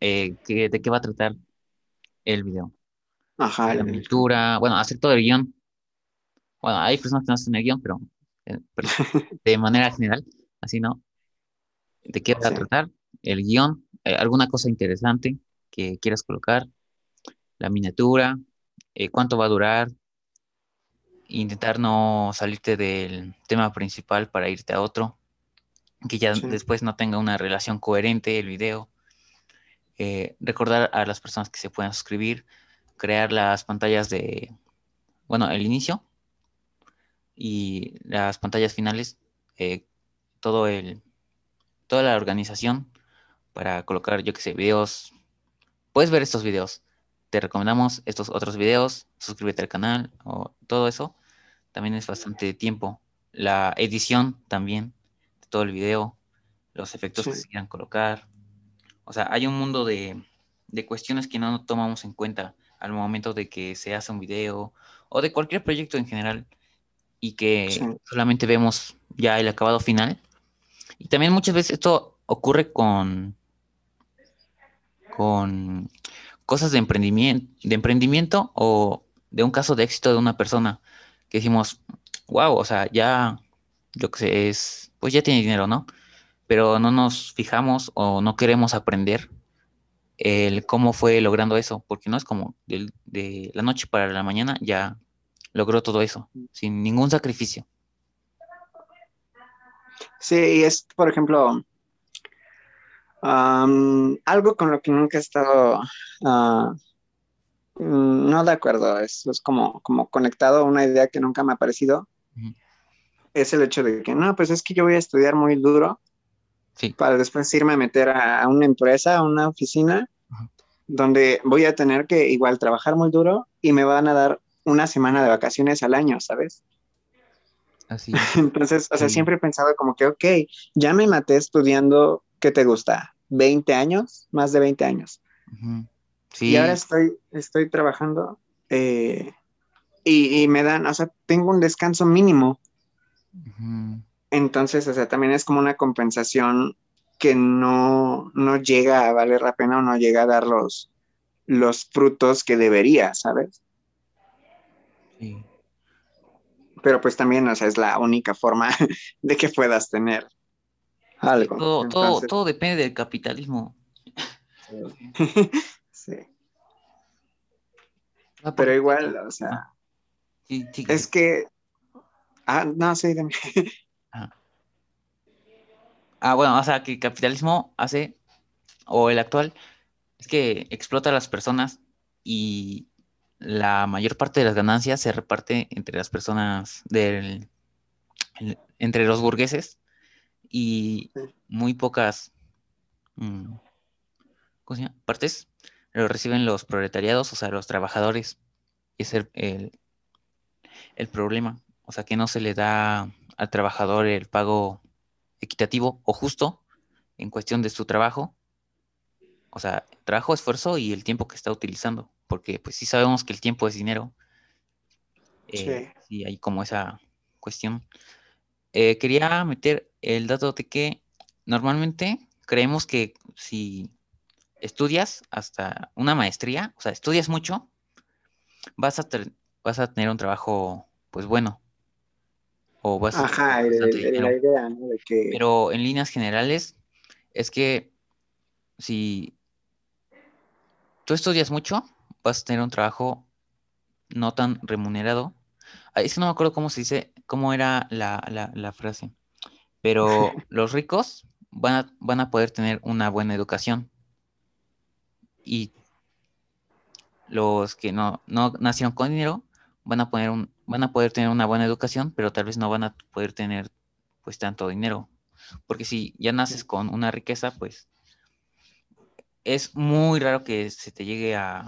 S1: eh, de qué va a tratar el video.
S2: Ajá.
S1: La pintura, bueno, hacer todo el guion. Bueno, hay personas que no hacen el guion, pero, eh, [laughs] de manera general, así no. ¿De qué va a tratar? El guion, eh, alguna cosa interesante que quieras colocar, la miniatura, cuánto va a durar, intentar no salirte del tema principal para irte a otro, que ya después no tenga una relación coherente el video eh, recordar a las personas que se puedan suscribir, crear las pantallas de, bueno, el inicio y las pantallas finales, eh, todo el, toda la organización para colocar, yo que sé, videos. Puedes ver estos videos. Te recomendamos estos otros videos, suscríbete al canal o todo eso. También es bastante tiempo. La edición también todo el video, los efectos que se quieran colocar. O sea, hay un mundo de, de cuestiones que no tomamos en cuenta al momento de que se hace un video o de cualquier proyecto en general y que solamente vemos ya el acabado final. Y también muchas veces esto ocurre con, con cosas de emprendimiento, de emprendimiento o de un caso de éxito de una persona que decimos, wow, o sea, ya, yo que sé, es, pues ya tiene dinero, ¿no? Pero no nos fijamos o no queremos aprender el cómo fue logrando eso, porque no es como de, de la noche para la mañana ya logró todo eso, sin ningún sacrificio.
S2: Sí, es, por ejemplo, algo con lo que nunca he estado ah, mm, no de acuerdo, es, es, como, como conectado a una idea que nunca me ha parecido. Es el hecho de que, no, pues es que yo voy a estudiar muy duro para después irme a meter a, una empresa, a una oficina, donde voy a tener que igual trabajar muy duro y me van a dar una semana de vacaciones al año, ¿sabes?
S1: Así. [laughs]
S2: Entonces, o sea, siempre he pensado como que, ok, ya me maté estudiando, ¿qué te gusta? ¿20 años? Más de 20 años. sí. Y ahora estoy, estoy trabajando eh, y, me dan, o sea, tengo un descanso mínimo. Entonces, o sea, también es como una compensación que no, no llega a valer la pena o no llega a dar los, los frutos que debería, ¿sabes? Sí pero pues también, o sea, es la única forma [laughs] de que puedas tener algo.
S1: Todo, todo, depende del capitalismo. [laughs]
S2: Sí. Ah, pero igual, o sea, es que... Ah, no, sí, dime. [laughs]
S1: Ah. ah, bueno, o sea, que el capitalismo hace, o el actual, es que explota a las personas y la mayor parte de las ganancias se reparte entre las personas del, entre los burgueses y muy pocas mm, partes lo reciben los proletariados, o sea, los trabajadores. Es el, el, problema. O sea, que no se le da al trabajador el pago equitativo o justo en cuestión de su trabajo. O sea, trabajo, esfuerzo y el tiempo que está utilizando porque pues sí sabemos que el tiempo es dinero. Eh, sí. hay como esa cuestión. Eh, quería meter el dato de que normalmente creemos que si estudias hasta una maestría, o sea, estudias mucho, vas a, vas a tener un trabajo, pues bueno.
S2: O vas Ajá, la idea, ¿no? De que...
S1: Pero en líneas generales, es que si tú estudias mucho, vas a tener un trabajo no tan remunerado. Es que no me acuerdo cómo se dice, cómo era la, frase, pero [laughs] los ricos van a, van a poder tener una buena educación y los que no, no nacieron con dinero van a, poner un, van a poder tener una buena educación, pero tal vez no van a poder tener pues tanto dinero. Porque si ya naces con una riqueza, pues es muy raro que se te llegue a,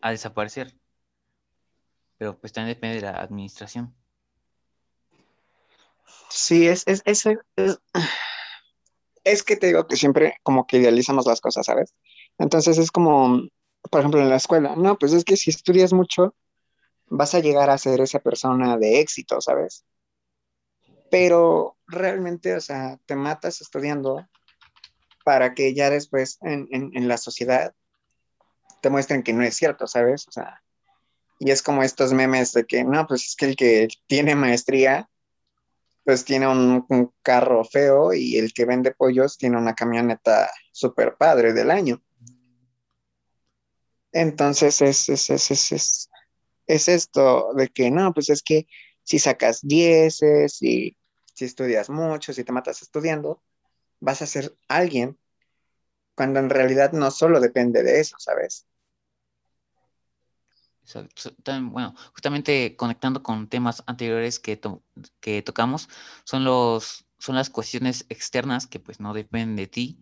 S1: a desaparecer. Pero pues también depende de la administración.
S2: Sí, es, es, es, es, que te digo que siempre como que idealizamos las cosas, ¿sabes? Entonces es como, por ejemplo, en la escuela, no, pues es que si estudias mucho, vas a llegar a ser esa persona de éxito, ¿sabes? Pero realmente, o sea, te matas estudiando para que ya después en, en, en la sociedad te muestren que no es cierto, ¿sabes? O sea, y es como estos memes de que, no, pues es que el que tiene maestría, pues tiene un, carro feo y el que vende pollos tiene una camioneta súper padre del año. Entonces es, es, es, es, es, esto de que, no, pues es que si sacas dieces y si estudias mucho, si te matas estudiando, vas a ser alguien cuando en realidad no solo depende de eso, ¿sabes?
S1: Bueno, justamente conectando con temas anteriores que, que tocamos, son, los, son las cuestiones externas que pues no dependen de ti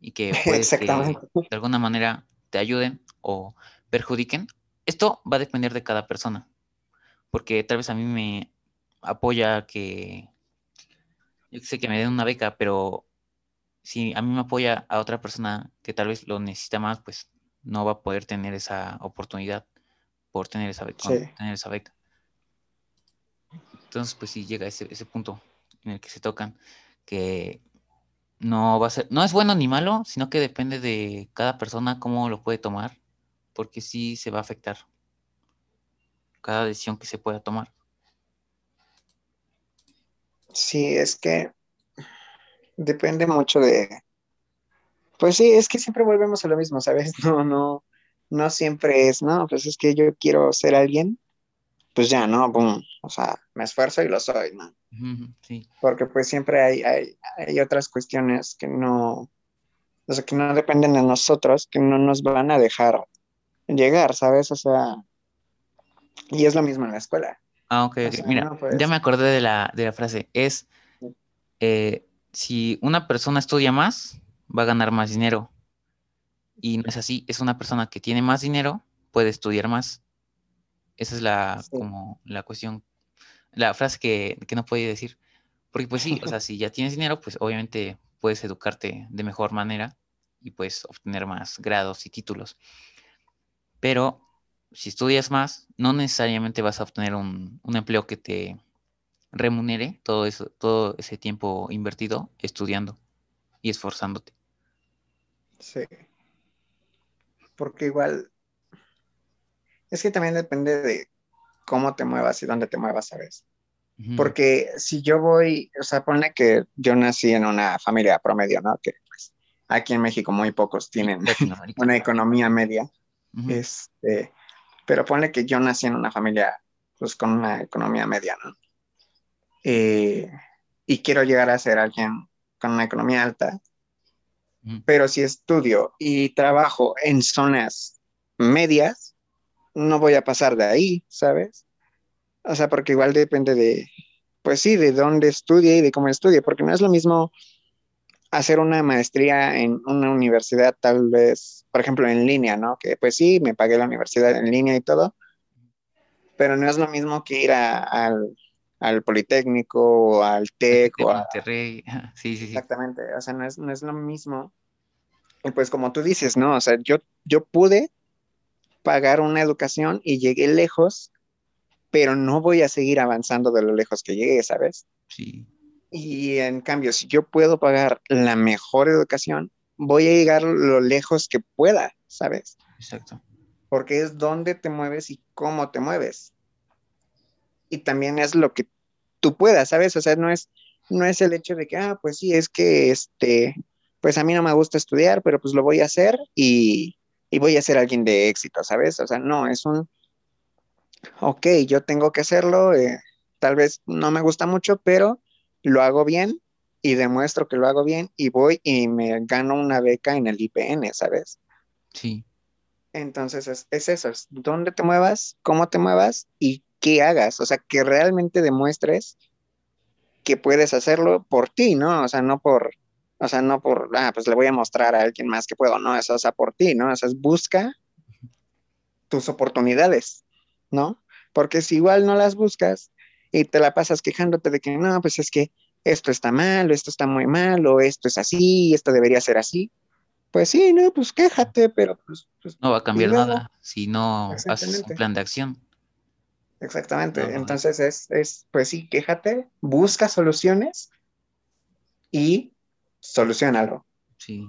S1: y que [laughs] puedes que de alguna manera te ayuden o perjudiquen. Esto va a depender de cada persona, porque tal vez a mí me apoya que, yo sé que me den una beca, pero si a mí me apoya a otra persona que tal vez lo necesita más, pues no va a poder tener esa oportunidad por tener esa beca. Tener esa beca. Entonces, pues sí llega ese, ese punto en el que se tocan, que no va a ser, no es bueno ni malo, sino que depende de cada persona cómo lo puede tomar, porque sí se va a afectar cada decisión que se pueda tomar.
S2: Sí, es que depende mucho de. Pues sí, es que siempre volvemos a lo mismo, ¿sabes? [laughs] No, no, no siempre es, no, pues es que yo quiero ser alguien, pues ya, ¿no? Boom. O sea, me esfuerzo y lo soy, ¿no?
S1: Sí.
S2: Porque pues siempre hay, hay, hay otras cuestiones que no, o sea, que no dependen de nosotros, que no nos van a dejar llegar, ¿sabes? O sea, y es lo mismo en la escuela.
S1: Ah, ok, Mira, ya me acordé de la, de la frase. Es, eh, si una persona estudia más, va a ganar más dinero. Y no es así, es una persona que tiene más dinero, puede estudiar más. Esa es la, como, la cuestión, la frase que, que no podía decir. Porque pues sí, o sea, [laughs] si ya tienes dinero, pues obviamente puedes educarte de mejor manera y puedes obtener más grados y títulos. Pero si estudias más, no necesariamente vas a obtener un, empleo que te remunere todo, eso, todo ese tiempo invertido estudiando y esforzándote.
S2: Sí. Porque igual, es que también depende de cómo te muevas y dónde te muevas, ¿sabes? Porque si yo voy, o sea, pone que yo nací en una familia promedio, ¿no? Que pues aquí en México muy pocos tienen una economía media. Este, pero ponle que yo nací en una familia pues con una economía media, ¿no? Eh, y quiero llegar a ser alguien con una economía alta, pero si estudio y trabajo en zonas medias, no voy a pasar de ahí, ¿sabes? O sea, porque igual depende de, pues sí, de dónde estudie y de cómo estudie, porque no es lo mismo hacer una maestría en una universidad tal vez, por ejemplo, en línea, ¿no? Que pues sí, me pagué la universidad en línea y todo, pero no es lo mismo que ir al, Politécnico o al TEC o a
S1: Monterrey. [laughs] Sí, sí, sí.
S2: Exactamente, o sea, no es, no es lo mismo. Y pues como tú dices, ¿no? O sea, yo, yo pude pagar una educación y llegué lejos, pero no voy a seguir avanzando de lo lejos que llegué, ¿sabes?
S1: Sí.
S2: Y en cambio, si yo puedo pagar la mejor educación, voy a llegar lo lejos que pueda, ¿sabes?
S1: Exacto.
S2: Porque es dónde te mueves y cómo te mueves. Y también es lo que tú puedas, ¿sabes? O sea, no es, no es el hecho de que, ah, pues sí, es que, este, pues a mí no me gusta estudiar, pero pues lo voy a hacer y, y voy a ser alguien de éxito, ¿sabes? O sea, no, es un, ok, yo tengo que hacerlo, eh, tal vez no me gusta mucho, pero lo hago bien y demuestro que lo hago bien y voy y me gano una beca en el IPN, ¿sabes?
S1: Sí.
S2: Entonces es, eso, es dónde te muevas, cómo te muevas y qué hagas, o sea, que realmente demuestres que puedes hacerlo por ti, ¿no? O sea, no por, o sea, no por, ah, pues le voy a mostrar a alguien más que puedo, no, eso es por ti, ¿no? O sea, busca tus oportunidades, ¿no? Porque si igual no las buscas, y te la pasas quejándote de que no, pues es que esto está mal, o esto está muy mal, o esto es así, esto debería ser así. Pues sí, no, pues quéjate, pero pues... pues
S1: no va a cambiar nada si no haces un plan de acción.
S2: Exactamente, entonces es, es, pues sí, quéjate, busca soluciones y solucionalo.
S1: Sí.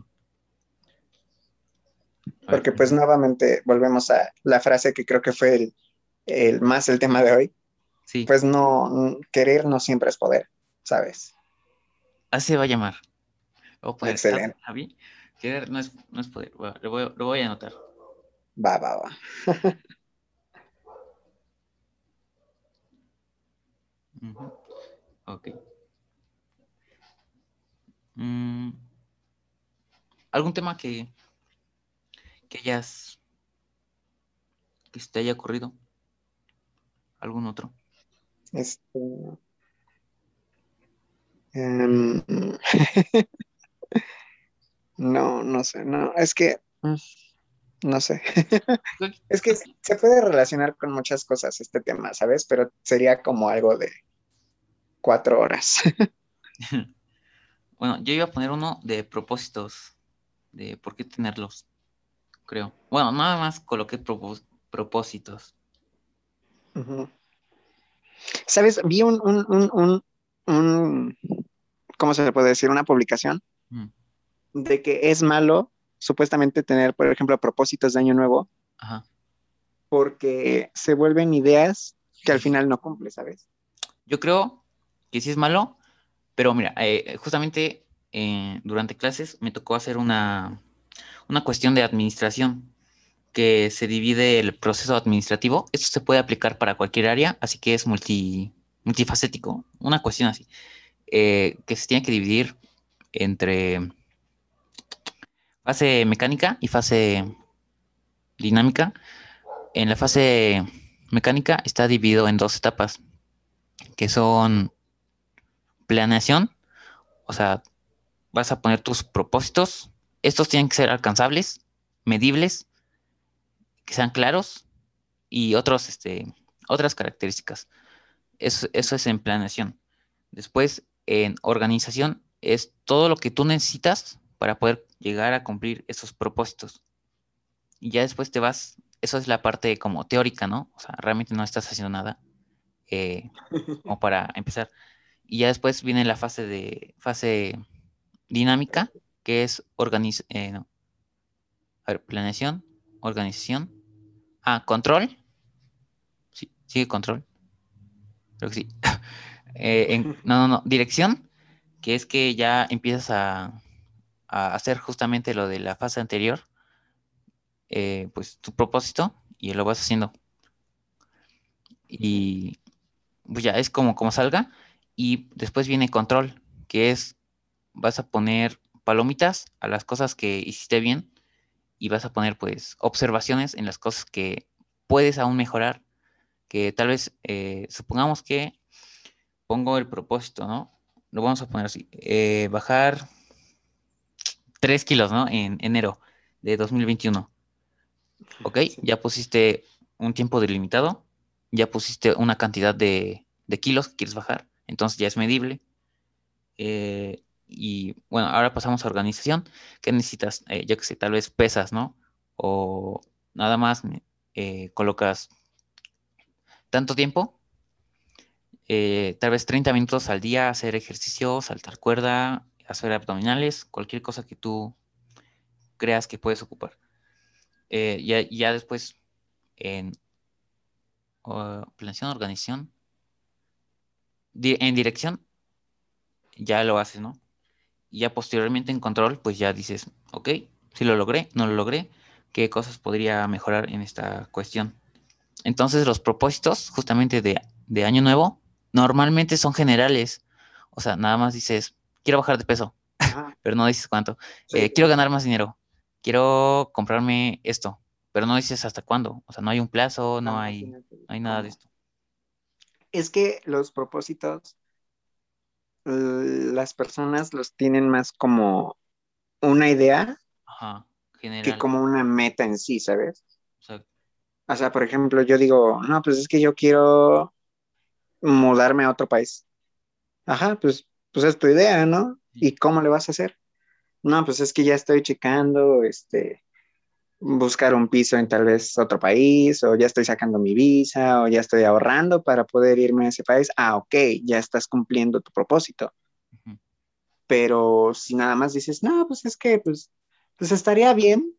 S2: Porque pues nuevamente volvemos a la frase que creo que fue el, el más el tema de hoy, pues no, querer no siempre es poder, ¿sabes?
S1: Así va a llamar.
S2: Excelente.
S1: querer no es, poder. lo, voy, a anotar.
S2: Va, va, va. [laughs]
S1: Ok. Mm. ¿Algún tema que, que hayas, que se te haya ocurrido? ¿Algún otro?
S2: Este. em, [laughs] no, no sé, no, es que, mm, no sé. [laughs] Es que se puede relacionar con muchas cosas este tema, ¿sabes? Pero sería como algo de cuatro horas. [laughs]
S1: Bueno, yo iba a poner uno de propósitos, de por qué tenerlos, creo. Bueno, nada más coloqué propós- propósitos.
S2: ¿Sabes? Vi un, un, un, un, un- ¿cómo se le puede decir? Una publicación
S1: Mm,
S2: de que es malo supuestamente tener, por ejemplo, propósitos de año nuevo
S1: Ajá.
S2: porque se vuelven ideas que al final no cumple, ¿sabes?
S1: Yo creo que sí es malo, pero mira, eh, justamente eh, durante clases me tocó hacer una, una cuestión de administración, que se divide el proceso administrativo. Esto se puede aplicar para cualquier área, así que es multi, multifacético, una cuestión así, eh, que se tiene que dividir entre fase mecánica y fase dinámica. En la fase mecánica está dividido en dos etapas, que son planeación, o sea, vas a poner tus propósitos. Estos tienen que ser alcanzables, medibles, que sean claros y otros, este, otras características. Eso, eso es en planeación. Después, en organización, es todo lo que tú necesitas para poder llegar a cumplir esos propósitos. Y ya después te vas, eso es la parte como teórica, ¿no? O sea, realmente no estás haciendo nada eh, [laughs] como para empezar. Y ya después viene la fase de fase dinámica, que es organiz eh, no. A ver, planeación, organización. Ah, control. Sí, sigue control. Creo que sí. [laughs] Eh, en- no, no, no. Dirección, que es que ya empiezas a, a hacer justamente lo de la fase anterior. eh, pues tu propósito y lo vas haciendo. Y pues ya es como, como salga. Y después viene control, que es vas a poner palomitas a las cosas que hiciste bien y vas a poner pues observaciones en las cosas que puedes aún mejorar, que tal vez eh, supongamos que pongo el propósito, ¿no? Lo vamos a poner así, eh, bajar 3 kilos, ¿no? En enero de 2021. ¿Ok?
S2: Sí.
S1: Ya pusiste un tiempo delimitado, ya pusiste una cantidad de, de kilos que quieres bajar, entonces ya es medible. Eh, y bueno, ahora pasamos a organización. ¿Qué necesitas? Eh, yo que sé, tal vez pesas, ¿no? O nada más eh, colocas tanto tiempo, eh, tal vez 30 minutos al día, hacer ejercicio, saltar cuerda, hacer abdominales, cualquier cosa que tú creas que puedes ocupar. Eh, ya, ya después en uh, planeación, organización, en dirección, ya lo haces, ¿no? Y ya posteriormente en control, pues ya dices, ok, si lo logré, no lo logré, qué cosas podría mejorar en esta cuestión. Entonces los propósitos justamente de, de año nuevo normalmente son generales. O sea, nada más dices, quiero bajar de peso, [laughs] pero no dices cuánto.
S2: Sí.
S1: Eh, quiero ganar más dinero, quiero comprarme esto, pero no dices hasta cuándo. O sea, no hay un plazo, no
S2: Ah,
S1: hay, no hay nada de esto.
S2: Es que los propósitos, las personas los tienen más como una idea
S1: Ajá,
S2: que como una meta en sí, ¿sabes?
S1: O sea,
S2: O sea, por ejemplo, yo digo, no, pues es que yo quiero mudarme a otro país. Ajá, pues, pues es tu idea, ¿no? ¿Y cómo le vas a hacer? No, pues es que ya estoy checando, este, buscar un piso en tal vez otro país, o ya estoy sacando mi visa, o ya estoy ahorrando para poder irme a ese país. Ah, ok, ya estás cumpliendo tu propósito. Pero si nada más dices, no, pues es que, pues, pues estaría bien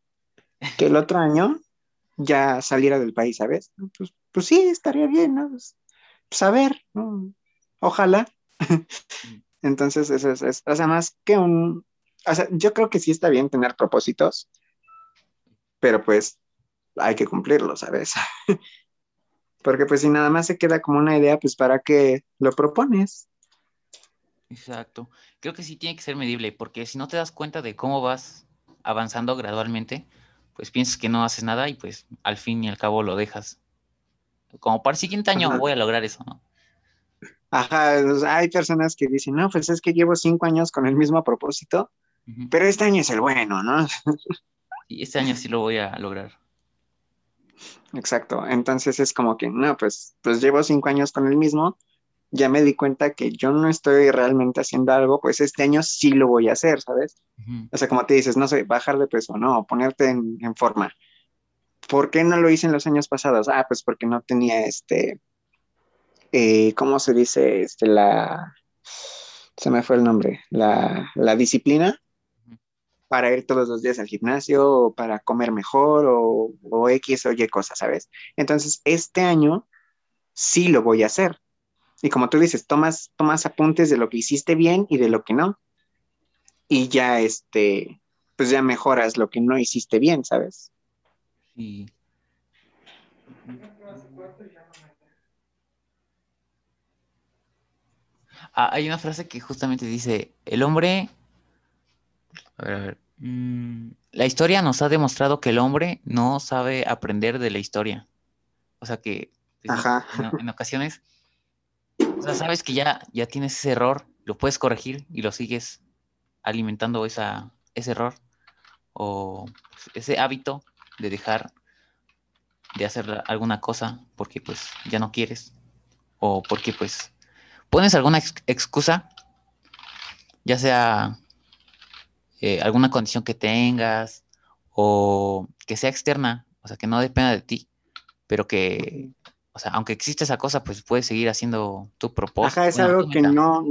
S2: que el otro año ya saliera del país, ¿sabes? Pues, pues sí, estaría bien, ¿no? Pues, pues a ver, ¿no? Ojalá. [laughs] Entonces, eso es, es- o sea, más que un, o sea, yo creo que sí está bien tener propósitos, pero pues hay que cumplirlos, ¿sabes? [laughs] Porque pues si nada más se queda como una idea, pues ¿para qué lo propones?
S1: Exacto. Creo que sí tiene que ser medible, porque si no te das cuenta de cómo vas avanzando gradualmente, pues piensas que no haces nada y pues al fin y al cabo lo dejas. Como para el siguiente año
S2: Ajá.
S1: voy a lograr eso, ¿no?
S2: Ajá, sea, hay personas que dicen, no, pues es que llevo cinco años con el mismo propósito, pero este año es el bueno, ¿no? [laughs]
S1: Y este año sí lo voy a lograr.
S2: Exacto. Entonces es como que, no, pues, pues llevo cinco años con el mismo, ya me di cuenta que yo no estoy realmente haciendo algo, pues este año sí lo voy a hacer, ¿sabes?
S1: Ujú.
S2: O sea, como te dices, no sé, bajar de peso, no, ponerte en, en forma. ¿Por qué no lo hice en los años pasados? Ah, pues porque no tenía este, eh, ¿cómo se dice? Este, la, se me fue el nombre, la, la disciplina. Para ir todos los días al gimnasio o para comer mejor o, o X o Y cosas, ¿sabes? Entonces, este año sí lo voy a hacer. Y como tú dices, tomas, tomas apuntes de lo que hiciste bien y de lo que no. Y ya, este, pues ya mejoras lo que no hiciste bien, ¿sabes?
S1: Sí. Ah, hay una frase que justamente dice, el hombre... A ver, a ver. mm, la historia nos ha demostrado que el hombre no sabe aprender de la historia. O sea que en-
S2: Ajá.
S1: en, en [laughs] ocasiones, o sea, sabes que ya, ya tienes ese error, lo puedes corregir y lo sigues alimentando esa, ese error o pues, ese hábito de dejar de hacer alguna cosa porque pues ya no quieres o porque pues pones alguna ex- excusa, ya sea eh, alguna condición que tengas o que sea externa, o sea, que no dependa de ti, pero que, o sea, aunque existe esa cosa, pues puedes seguir haciendo tu propósito,
S2: Ajá, es algo que no,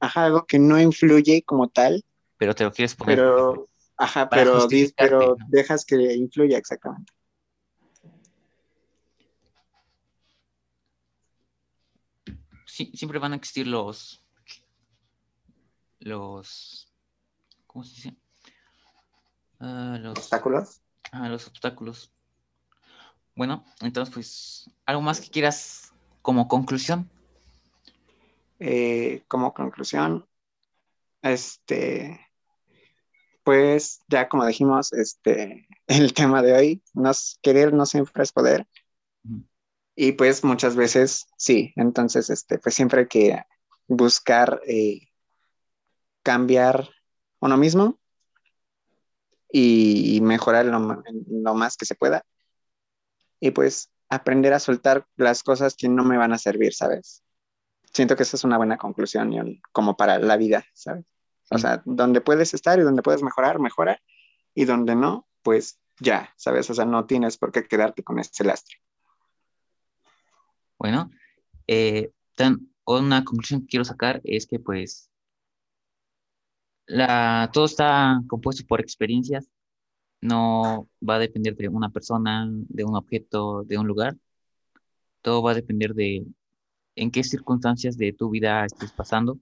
S2: ajá, algo que no influye como tal,
S1: pero te lo quieres poner
S2: pero, ajá, pero, dejas que influya exactamente.
S1: sí- siempre van a existir los, los, ¿cómo se dice? Los,
S2: ¿Obstáculos?
S1: ah, los obstáculos. Bueno, entonces, pues, algo más que quieras como conclusión.
S2: Eh, como conclusión, este, pues ya como dijimos, este, [laughs] el tema de hoy, nos, querer no siempre es poder. Y pues muchas veces sí, entonces este, pues siempre hay que buscar eh, cambiar uno mismo y mejorar lo, más que se pueda. Y pues aprender a soltar las cosas que no me van a servir, ¿sabes? Siento que esa es una buena conclusión y un- como para la vida, ¿sabes? O
S1: Sí.
S2: sea, donde puedes estar y donde puedes mejorar, mejora. Y donde no, pues ya, ¿sabes? O sea, no tienes por qué quedarte con ese lastre.
S1: Bueno, eh, tan- una conclusión que quiero sacar es que pues la, todo está compuesto por experiencias, no va a depender de una persona, de un objeto, de un lugar, todo va a depender de en qué circunstancias de tu vida estés pasando.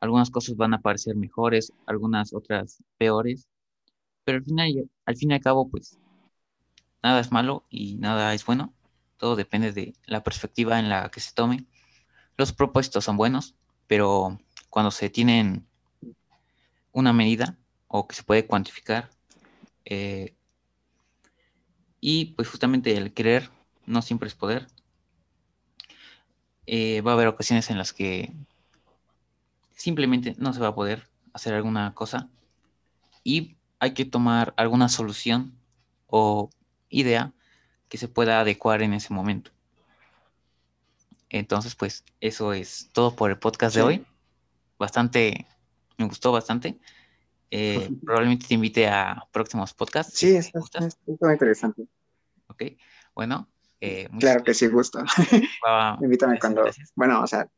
S1: Algunas cosas van a parecer mejores, algunas otras peores, pero al final, al fin y al cabo, pues nada es malo y nada es bueno. Todo depende de la perspectiva en la que se tome. Los propósitos son buenos, pero cuando se tienen una medida o que se puede cuantificar, eh, y pues justamente el querer no siempre es poder. Eh, va a haber ocasiones en las que simplemente no se va a poder hacer alguna cosa y hay que tomar alguna solución o idea que se pueda adecuar en ese momento. Entonces, pues eso es todo por el podcast de hoy. Bastante, me gustó bastante. Eh, [laughs] probablemente te invite a próximos podcasts. si
S2: Sí,
S1: es que
S2: está, está- interesante.
S1: Ok, bueno, eh,
S2: Claro que sí, gusto. [laughs] [laughs] Invítame cuando,
S1: gracias.
S2: bueno, o sea,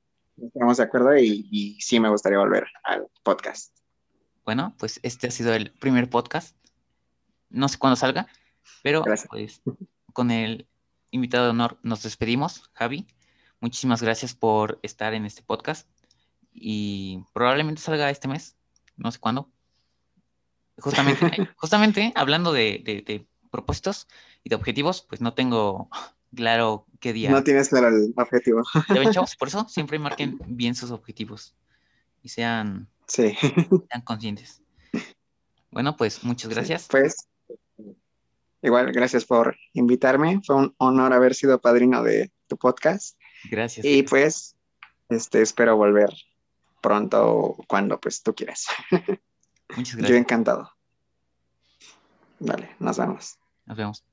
S2: estamos de acuerdo y, y sí me gustaría volver al podcast.
S1: Bueno, pues este ha sido el primer podcast. No sé cuándo salga, pero pues con el invitado de honor nos despedimos, Javi. Muchísimas gracias por estar en este podcast y probablemente salga este mes, no sé cuándo. Justamente, [laughs] justamente hablando de, de- de propósitos y de objetivos, pues no tengo claro qué día.
S2: No tienes claro el objetivo.
S1: ¿Ya ven, chavos? Por eso [laughs] siempre marquen bien sus objetivos y sean,
S2: Sí.
S1: sean conscientes. Bueno, pues muchas gracias.
S2: pues igual, gracias por invitarme. Fue un honor haber sido padrino de tu podcast.
S1: Gracias.
S2: Y pues, este, espero volver pronto cuando pues tú quieras.
S1: Muchas
S2: Yo
S1: gracias.
S2: encantado. Vale, nos vemos.
S1: Nos vemos.